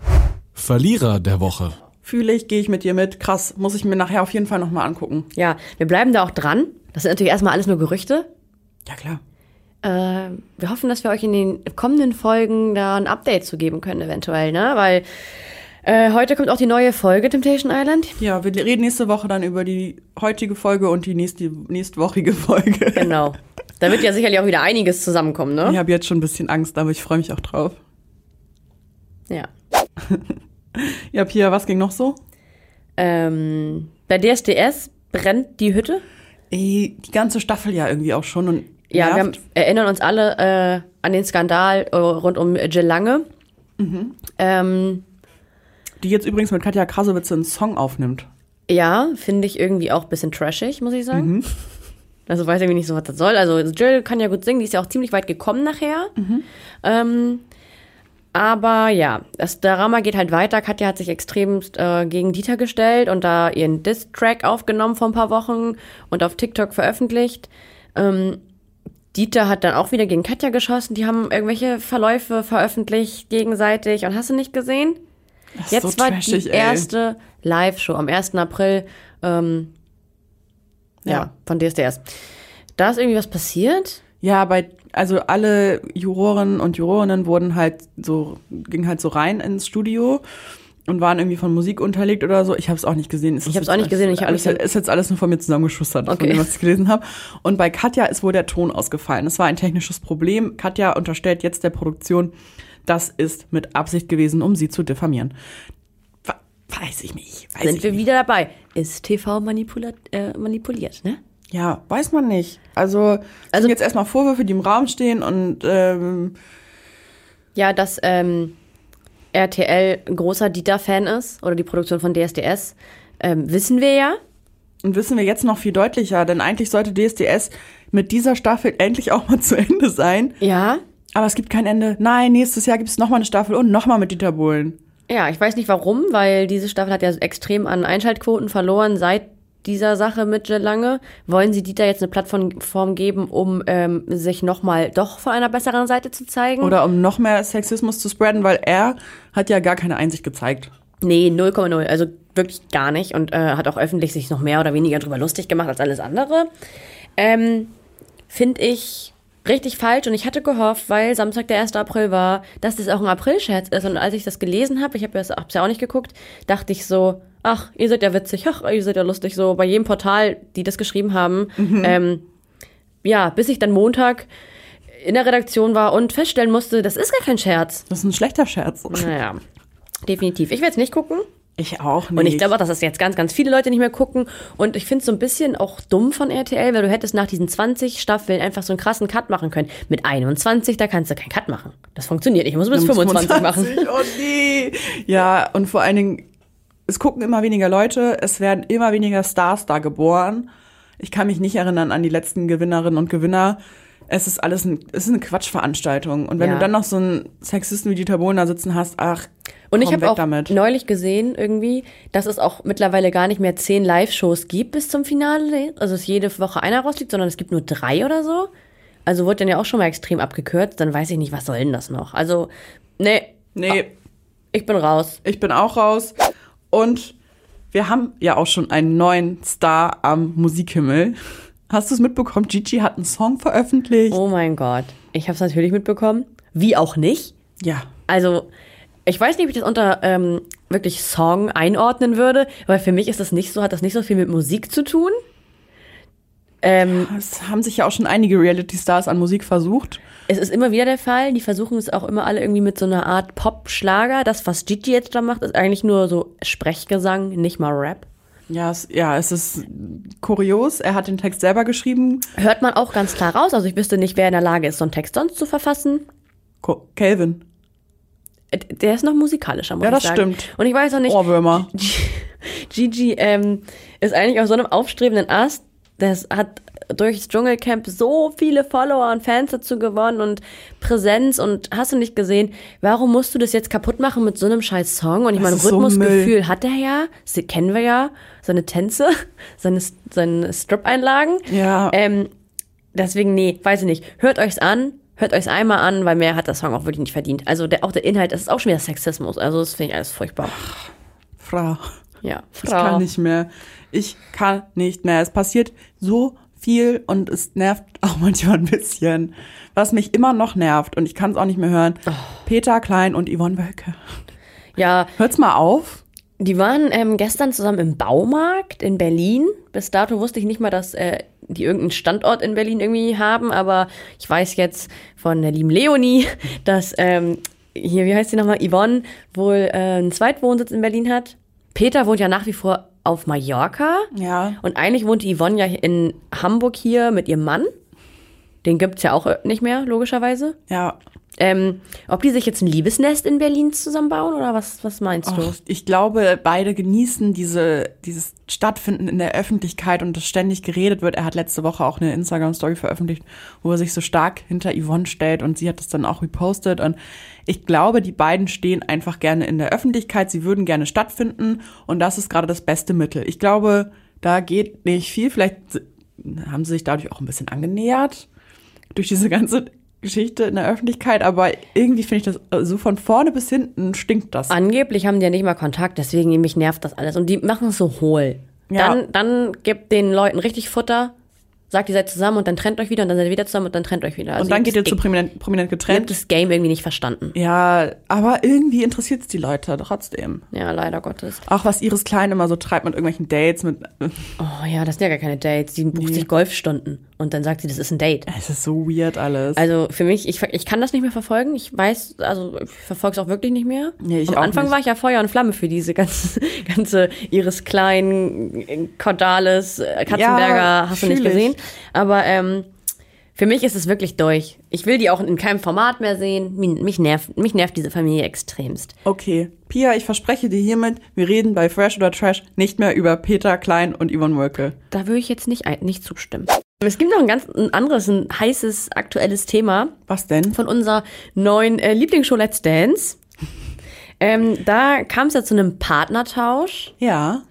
Verlierer der Woche. Fühle ich, gehe ich mit dir mit. Krass, muss ich mir nachher auf jeden Fall nochmal angucken. Ja, wir bleiben da auch dran. Das sind natürlich erstmal alles nur Gerüchte. Ja, klar. Äh, wir hoffen, dass wir euch in den kommenden Folgen da ein Update zu geben können, eventuell, ne? Weil äh, heute kommt auch die neue Folge Temptation Island. Ja, wir reden nächste Woche dann über die heutige Folge und die nächste, nächstwochige Folge. Genau. Da wird ja sicherlich auch wieder einiges zusammenkommen, ne? Ich habe jetzt schon ein bisschen Angst, aber ich freue mich auch drauf. Ja. Ja, Pia, was ging noch so? Ähm, bei DSDS brennt die Hütte. Die ganze Staffel ja irgendwie auch schon und Ja, wir nervt. erinnern uns alle äh, an den Skandal äh, rund um Jill Lange. Ähm, die jetzt übrigens mit Katja Krasowitz einen Song aufnimmt. ja, finde ich irgendwie auch ein bisschen trashig, muss ich sagen. Also weiß irgendwie nicht so, was das soll. Also Jill kann ja gut singen, die ist ja auch ziemlich weit gekommen nachher. Ähm, aber ja, das Drama geht halt weiter. Katja hat sich extremst äh, gegen Dieter gestellt und da ihren Diss-Track aufgenommen vor ein paar Wochen und auf TikTok veröffentlicht. Ähm, Dieter hat dann auch wieder gegen Katja geschossen. Die haben irgendwelche Verläufe veröffentlicht gegenseitig und hast du nicht gesehen? Ist Jetzt so war trashig, die ey. erste Live-Show am 1. April ähm, ja. Ja. von DSDS. Da ist irgendwie was passiert. Ja, bei, also alle Juroren und Jurorinnen wurden halt so, gingen halt so rein ins Studio und waren irgendwie von Musik unterlegt oder so. Ich habe es auch nicht gesehen. Es Ich ist hab's jetzt auch nicht gesehen, ich alles, ist jetzt alles nur von mir zusammengeschustert, von Okay. dem, was ich gelesen habe. Und bei Katja ist wohl der Ton ausgefallen. Es war ein technisches Problem. Katja unterstellt jetzt der Produktion, das ist mit Absicht gewesen, um sie zu diffamieren. Weiß ich nicht. Weiß Sind ich wir nicht. wieder dabei. Ist TV manipuliert, äh, manipuliert ne? Ja, weiß man nicht. Also, also jetzt erstmal Vorwürfe, die im Raum stehen und ähm, Ja, dass ähm, RTL ein großer Dieter-Fan ist oder die Produktion von DSDS, ähm, wissen wir ja. Und wissen wir jetzt noch viel deutlicher, denn eigentlich sollte DSDS mit dieser Staffel endlich auch mal zu Ende sein. Ja. Aber es gibt kein Ende. Nein, nächstes Jahr gibt es nochmal eine Staffel und nochmal mit Dieter Bohlen. Ja, ich weiß nicht warum, weil diese Staffel hat ja extrem an Einschaltquoten verloren seit dieser Sache mit Jill Lange. Wollen sie Dieter jetzt eine Plattform geben, um ähm, sich nochmal doch von einer besseren Seite zu zeigen? Oder um noch mehr Sexismus zu spreaden, weil er hat ja gar keine Einsicht gezeigt. Nee, 0,0. Also wirklich gar nicht. Und äh, hat auch öffentlich sich noch mehr oder weniger drüber lustig gemacht als alles andere. Ähm, Finde ich richtig falsch. Und ich hatte gehofft, weil Samstag der 1. April war, dass das auch ein Aprilscherz ist. Und als ich das gelesen habe, ich habe es ja auch nicht geguckt, dachte ich so, ach, ihr seid ja witzig, ach, ihr seid ja lustig. So bei jedem Portal, die das geschrieben haben. Ähm, ja, bis ich dann Montag in der Redaktion war und feststellen musste, das ist gar kein Scherz. Das ist ein schlechter Scherz. Naja, definitiv. Ich werde es nicht gucken. Ich auch nicht. Und ich glaube auch, dass das jetzt ganz, ganz viele Leute nicht mehr gucken. Und ich finde es so ein bisschen auch dumm von RTL, weil du hättest nach diesen 20 Staffeln einfach so einen krassen Cut machen können. Mit 21, da kannst du keinen Cut machen. Das funktioniert nicht. Ich muss bis 25 machen. Oh nee. Ja, und vor allen Dingen, es gucken immer weniger Leute, es werden immer weniger Stars da geboren. Ich kann mich nicht erinnern an die letzten Gewinnerinnen und Gewinner. Es ist alles ein, es ist eine Quatschveranstaltung. Und wenn Ja. du dann noch so einen Sexisten wie Dieter Bohlen da sitzen hast, ach, Und ich habe auch damit. neulich gesehen irgendwie, dass es auch mittlerweile gar nicht mehr zehn Live-Shows gibt bis zum Finale. Also dass jede Woche einer rausliegt, sondern es gibt nur drei oder so. Also wurde dann ja auch schon mal extrem abgekürzt. Dann weiß ich nicht, was soll denn das noch? Also, nee, Nee, ich bin raus. ich bin auch raus. Und wir haben ja auch schon einen neuen Star am Musikhimmel. Hast du es mitbekommen? Gigi hat einen Song veröffentlicht. Oh mein Gott. Ich habe es natürlich mitbekommen. Wie auch nicht. Ja. Also, ich weiß nicht, ob ich das unter ähm, wirklich Song einordnen würde, weil für mich ist das nicht so, hat das nicht so viel mit Musik zu tun. Ähm, Es haben sich ja auch schon einige Reality-Stars an Musik versucht. Es ist immer wieder der Fall. Die versuchen es auch immer alle irgendwie mit so einer Art Pop-Schlager. Das, was Gigi jetzt da macht, ist eigentlich nur so Sprechgesang, nicht mal Rap. Ja, es, ja, es ist kurios. Er hat den Text selber geschrieben. Hört man auch ganz klar raus. Also ich wüsste nicht, wer in der Lage ist, so einen Text sonst zu verfassen. Calvin. Äh, Der ist noch musikalischer, muss Ja, ich das sagen. stimmt. Und ich weiß auch nicht, Ohrwürmer. Gigi ähm, ist eigentlich auf so einem aufstrebenden Ast. Das hat durchs Dschungelcamp so viele Follower und Fans dazu gewonnen und Präsenz und hast du nicht gesehen, warum musst du das jetzt kaputt machen mit so einem scheiß Song? Und ich Das meine, ist so Rhythmusgefühl hat er ja, sie kennen wir ja, seine Tänze, seine, seine Strip-Einlagen. Ja. Ähm, deswegen, nee, weiß ich nicht. Hört euch's an, hört euch's einmal an, weil mehr hat der Song auch wirklich nicht verdient. Also der, auch der Inhalt, das ist auch schon wieder Sexismus. Also das finde ich alles furchtbar. Frau. Ja, Ich kann Frau. nicht mehr. Ich kann nicht mehr. Es passiert so viel und es nervt auch manchmal ein bisschen. Was mich immer noch nervt und ich kann es auch nicht mehr hören. Oh. Peter Klein und Yvonne Wölke. Ja, Hört's mal auf. die waren ähm, gestern zusammen im Baumarkt in Berlin. Bis dato wusste ich nicht mal, dass äh, die irgendeinen Standort in Berlin irgendwie haben, aber ich weiß jetzt von der lieben Leonie, dass ähm, hier, wie heißt sie nochmal, Yvonne wohl äh, einen Zweitwohnsitz in Berlin hat. Peter wohnt ja nach wie vor auf Mallorca. Ja. Und eigentlich wohnt Yvonne ja in Hamburg hier mit ihrem Mann. Den gibt's ja auch äh, nicht mehr, logischerweise. Ja. Ähm, ob die sich jetzt ein Liebesnest in Berlin zusammenbauen oder was, was meinst du? Och, ich glaube, beide genießen diese, dieses Stattfinden in der Öffentlichkeit und dass ständig geredet wird. Er hat letzte Woche auch eine Instagram-Story veröffentlicht, wo er sich so stark hinter Yvonne stellt und sie hat das dann auch repostet. Und ich glaube, die beiden stehen einfach gerne in der Öffentlichkeit. Sie würden gerne stattfinden und das ist gerade das beste Mittel. Ich glaube, da geht nicht viel. Vielleicht haben sie sich dadurch auch ein bisschen angenähert durch diese ganze Geschichte in der Öffentlichkeit, aber irgendwie finde ich das äh, so von vorne bis hinten stinkt das. Angeblich haben die ja nicht mal Kontakt, deswegen mich nervt das alles. Und die machen es so hohl. Ja. Dann, dann gibt den Leuten richtig Futter, sagt, ihr seid zusammen und dann trennt euch wieder und dann seid ihr wieder zusammen und dann trennt euch wieder. Also und dann geht ihr zu prominent, prominent Ihr habt getrennt. das Game irgendwie nicht verstanden. Ja, aber irgendwie interessiert es die Leute trotzdem. Ja, leider Gottes. Auch was Iris Klein immer so treibt mit irgendwelchen Dates, mit. Oh ja, das sind ja gar keine Dates. Sie bucht Nee. sich Golfstunden und dann sagt sie, das ist ein Date. Es ist so weird alles. Also für mich, ich, ich kann das nicht mehr verfolgen. Ich weiß, also ich verfolge es auch wirklich nicht mehr. Nee, ich Am Anfang nicht. war ich ja Feuer und Flamme für diese ganze, ganze Iris Klein, Cordalis, äh, Katzenberger, Ja, hast du nicht gesehen. Aber ähm, für mich ist es wirklich durch. Ich will die auch in keinem Format mehr sehen. Mich, nervt, mich nervt diese Familie extremst. okay. Pia, ich verspreche dir hiermit, wir reden bei Fresh oder Trash nicht mehr über Peter Klein und Yvonne Wölke. Da würde ich jetzt nicht, nicht zustimmen. Es gibt noch ein ganz ein anderes, ein heißes, aktuelles Thema. Was denn? von unserer neuen äh, Lieblingsshow Let's Dance. Ähm, da kam es ja zu einem Partnertausch. Ja.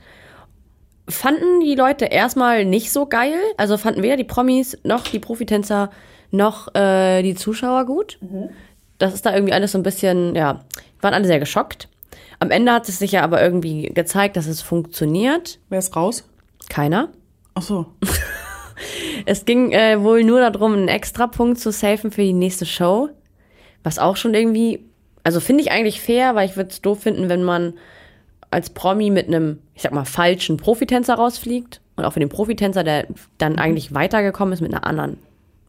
Fanden die Leute erstmal nicht so geil. Also fanden weder die Promis noch die Profitänzer noch äh, die Zuschauer gut. Das ist da irgendwie alles so ein bisschen, ja, waren alle sehr geschockt. Am Ende hat es sich ja aber irgendwie gezeigt, dass es funktioniert. Wer ist raus? Keiner. Ach so. Es ging äh, wohl nur darum, einen Extrapunkt zu safen für die nächste Show. Was auch schon irgendwie, also finde ich eigentlich fair, weil ich würde es doof finden, wenn man als Promi mit einem, ich sag mal, falschen Profitänzer rausfliegt. Und auch für den Profitänzer, der dann eigentlich weitergekommen ist mit einer anderen,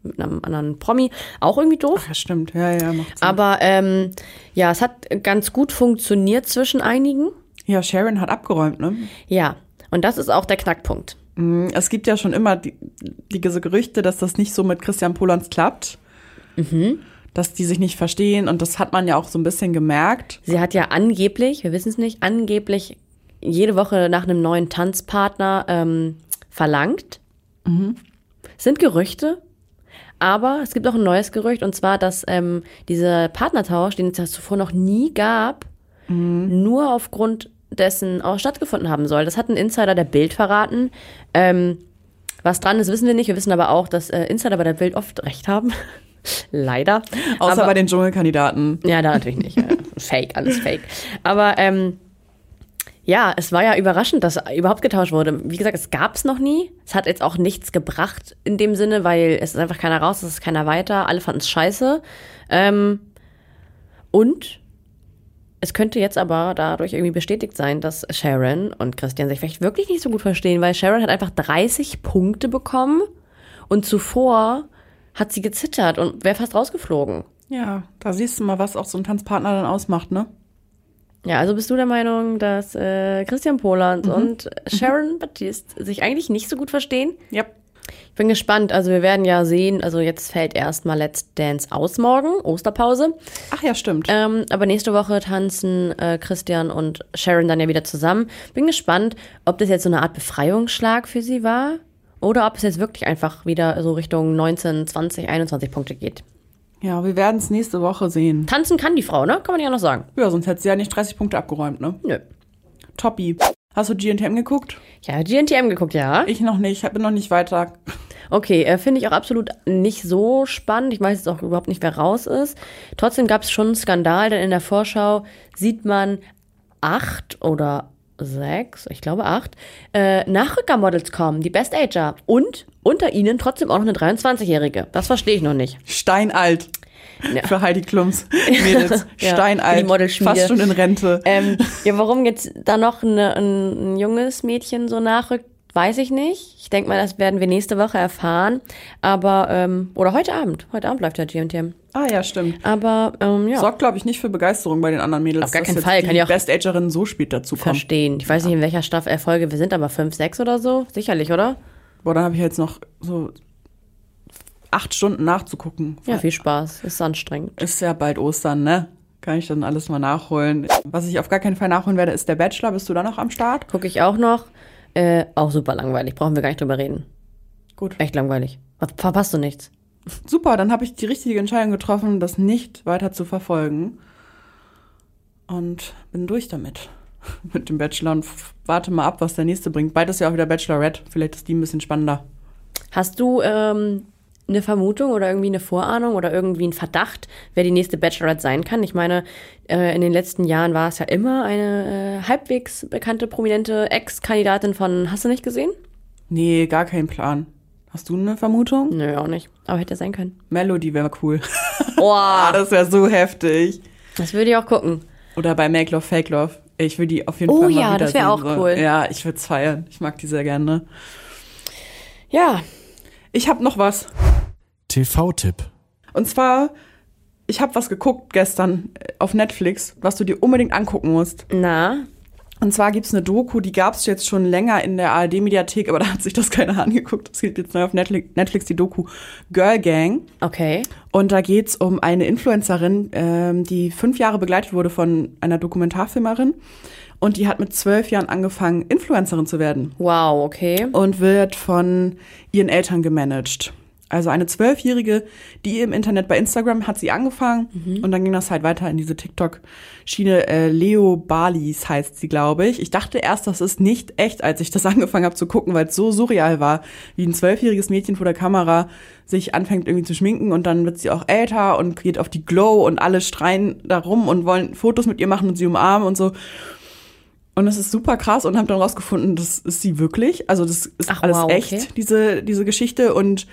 mit einem anderen Promi, auch irgendwie doof. Ja, stimmt. Ja, ja, macht Sinn. Aber ähm, ja, es hat ganz gut funktioniert zwischen einigen. Ja, Sharon hat abgeräumt, ne? Ja, und das ist auch der Knackpunkt. Mm, Es gibt ja schon immer die, diese Gerüchte, dass das nicht so mit Christian Polans klappt. Dass die sich nicht verstehen und das hat man ja auch so ein bisschen gemerkt. Sie hat ja angeblich, wir wissen es nicht, angeblich jede Woche nach einem neuen Tanzpartner ähm, verlangt. Sind Gerüchte. Aber es gibt auch ein neues Gerücht und zwar, dass ähm, dieser Partnertausch, den es ja zuvor noch nie gab, nur aufgrund dessen auch stattgefunden haben soll. Das hat ein Insider der Bild verraten. Ähm, was dran ist, wissen wir nicht. Wir wissen aber auch, dass äh, Insider bei der Bild oft recht haben. Leider. Außer aber, bei den Dschungelkandidaten. ja, da natürlich nicht. Fake, alles fake. Aber ähm, ja, es war ja überraschend, dass überhaupt getauscht wurde. Wie gesagt, es gab es noch nie. Es hat jetzt auch nichts gebracht in dem Sinne, weil es ist einfach keiner raus, es ist keiner weiter. Alle fanden es scheiße. Ähm, und es könnte jetzt aber dadurch irgendwie bestätigt sein, dass Sharon und Christian sich vielleicht wirklich nicht so gut verstehen, weil Sharon hat einfach 30 Punkte bekommen und zuvor hat sie gezittert und wäre fast rausgeflogen. Ja, da siehst du mal, was auch so ein Tanzpartner dann ausmacht, ne? Ja, also bist du der Meinung, dass äh, Christian Poland und Sharon Baptiste sich eigentlich nicht so gut verstehen? Ja. Ich bin gespannt. Also wir werden ja sehen, also jetzt fällt erstmal Let's Dance aus morgen, Osterpause. Ach ja, stimmt. Ähm, aber nächste Woche tanzen äh, Christian und Sharon dann ja wieder zusammen. Bin gespannt, ob das jetzt so eine Art Befreiungsschlag für sie war oder ob es jetzt wirklich einfach wieder so Richtung 19, 20, 21 Punkte geht. Ja, wir werden es nächste Woche sehen. Tanzen kann die Frau, ne? Kann man ja noch sagen. Ja, sonst hätte sie ja nicht 30 Punkte abgeräumt, ne? Nö. Toppi. Hast du GNTM geguckt? Ja, GNTM geguckt, ja. Ich noch nicht, ich bin noch nicht weiter. Okay, äh, finde ich auch absolut nicht so spannend. Ich weiß jetzt auch überhaupt nicht, wer raus ist. Trotzdem gab es schon einen Skandal, denn in der Vorschau sieht man acht oder sechs, ich glaube acht, äh, Nachrückermodels kommen, die Best Ager. Und unter ihnen trotzdem auch noch eine 23-Jährige. Das verstehe ich noch nicht. Steinalt. Ja. Für Heidi Klums Mädels. Ja, Steinalt. die Modelschmiede. Fast schon in Rente. Ähm, ja, warum jetzt da noch eine, ein, ein junges Mädchen so nachrückt, weiß ich nicht. Ich denke mal, das werden wir nächste Woche erfahren. Aber, ähm, oder heute Abend. Heute Abend läuft ja GMTM. Ah ja, stimmt. Aber, ähm, ja. Sorgt, glaube ich, nicht für Begeisterung bei den anderen Mädels. Auf gar keinen Fall. Die Kann ja auch- Best Agerin so spät dazu kommen. verstehen. Ich weiß nicht, in welcher Staffel, Folge wir sind, aber fünf, sechs oder so. Sicherlich, oder? Boah, dann habe ich jetzt noch so acht Stunden nachzugucken. Ja, viel Spaß. Ist anstrengend. Ist ja bald Ostern, ne? Kann ich dann alles mal nachholen. Was ich auf gar keinen Fall nachholen werde, ist der Bachelor. Bist du da noch am Start? Gucke ich auch noch. Äh, auch super langweilig. Brauchen wir gar nicht drüber reden. Gut. Echt langweilig. Ver- Verpasst du nichts. Super, dann habe ich die richtige Entscheidung getroffen, das nicht weiter zu verfolgen. Und bin durch damit. Mit dem Bachelor und warte mal ab, was der nächste bringt. Bald ist ja auch wieder Bachelorette. Vielleicht ist die ein bisschen spannender. Hast du ähm, eine Vermutung oder irgendwie eine Vorahnung oder irgendwie einen Verdacht, wer die nächste Bachelorette sein kann? Ich meine, äh, in den letzten Jahren war es ja immer eine äh, halbwegs bekannte, prominente Ex-Kandidatin von Hast du nicht gesehen? Nee, gar kein Plan. Hast du eine Vermutung? Nö, auch nicht. Aber hätte sein können. Melody wäre cool. Ah, Boah, das wäre so heftig. das würde ich auch gucken. Oder bei Make Love, Fake Love. Ich will die auf jeden Oh Fall mal ja, das wär wiedersehen, auch cool. Ja, ich würde es feiern. Ich mag die sehr gerne. Ja, Ich habe noch was. TV-Tipp. Und zwar, ich habe was geguckt gestern äh, auf Netflix, was du dir unbedingt angucken musst. na, Und zwar gibt's eine Doku, die gab's jetzt schon länger in der ARD-Mediathek, aber da hat sich das keiner angeguckt. Es gibt jetzt neu auf Netflix, Netflix die Doku Girl Gang. okay. Und da geht's um eine Influencerin, ähm, die fünf Jahre begleitet wurde von einer Dokumentarfilmerin. Und die hat mit zwölf Jahren angefangen, Influencerin zu werden Wow, okay. und wird von ihren Eltern gemanagt. Also eine Zwölfjährige, die im Internet bei Instagram hat sie angefangen und dann ging das halt weiter in diese TikTok-Schiene. Äh, Leo Balis heißt sie, glaube ich. Ich dachte erst, das ist nicht echt, als ich das angefangen habe zu gucken, weil es so surreal war, wie ein zwölfjähriges Mädchen vor der Kamera sich anfängt irgendwie zu schminken und dann wird sie auch älter und geht auf die Glow und alle streien darum und wollen Fotos mit ihr machen und sie umarmen und so. Und das ist super krass und habe dann rausgefunden, das ist sie wirklich. Also das ist Ach, alles wow, echt, okay. diese, diese Geschichte. Und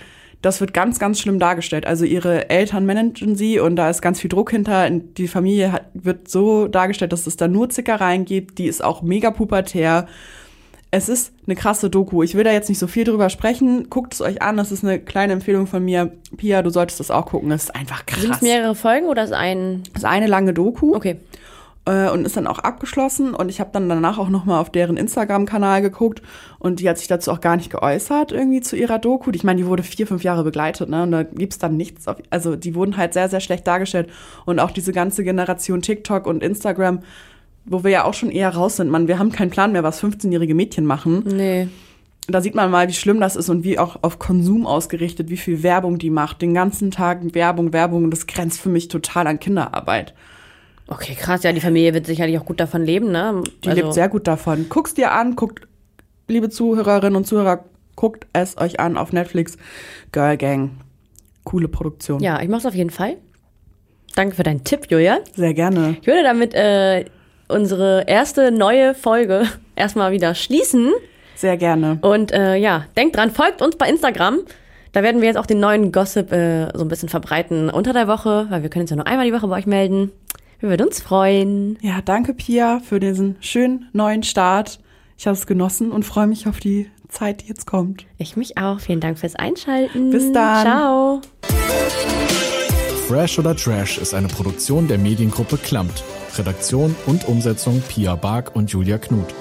das wird ganz, ganz schlimm dargestellt. Also ihre Eltern managen sie und da ist ganz viel Druck hinter. Und die Familie hat, wird so dargestellt, dass es da nur Zickereien gibt. Die ist auch mega pubertär. Es ist eine krasse Doku. Ich will da jetzt nicht so viel drüber sprechen. Guckt es euch an. Das ist eine kleine Empfehlung von mir. Pia, du solltest das auch gucken. Es ist einfach Sind krass. es mehrere Folgen oder ist ein. Das ist eine lange Doku Okay. Äh, und ist dann auch abgeschlossen. Und ich habe dann danach auch noch mal auf deren Instagram-Kanal geguckt und die hat sich dazu auch gar nicht geäußert irgendwie zu ihrer Doku. Ich meine, die wurde vier, fünf Jahre begleitet, ne? Und da gibt's dann nichts. Auf, also die wurden halt sehr, sehr schlecht dargestellt. Und auch diese ganze Generation TikTok und Instagram, wo wir ja auch schon eher raus sind. Man, wir haben keinen Plan mehr, was 15-jährige Mädchen machen. Nee. Da sieht man mal, wie schlimm das ist und wie auch auf Konsum ausgerichtet, wie viel Werbung die macht. Den ganzen Tag Werbung, Werbung. Und das grenzt für mich total an Kinderarbeit. Okay, krass. Ja, die Familie wird sicherlich auch gut davon leben, ne? Die lebt sehr gut davon. Guck's dir an, guckt, liebe Zuhörerinnen und Zuhörer, guckt es euch an auf Netflix. Girl Gang. Coole Produktion. Ja, ich mach's auf jeden Fall. Danke für deinen Tipp, Julia. Sehr gerne. Ich würde damit äh, unsere erste neue Folge erstmal wieder schließen. Sehr gerne. Und äh, ja, denkt dran, folgt uns bei Instagram. Da werden wir jetzt auch den neuen Gossip äh, so ein bisschen verbreiten unter der Woche, weil wir können uns ja nur einmal die Woche bei euch melden. Wir würden uns freuen. Ja, danke Pia für diesen schönen neuen Start. Ich habe es genossen und freue mich auf die Zeit, die jetzt kommt. Ich mich auch. Vielen Dank fürs Einschalten. Bis dann. Ciao. Fresh oder Trash ist eine Produktion der Mediengruppe Klammt. Redaktion und Umsetzung Pia Bark und Julia Knuth.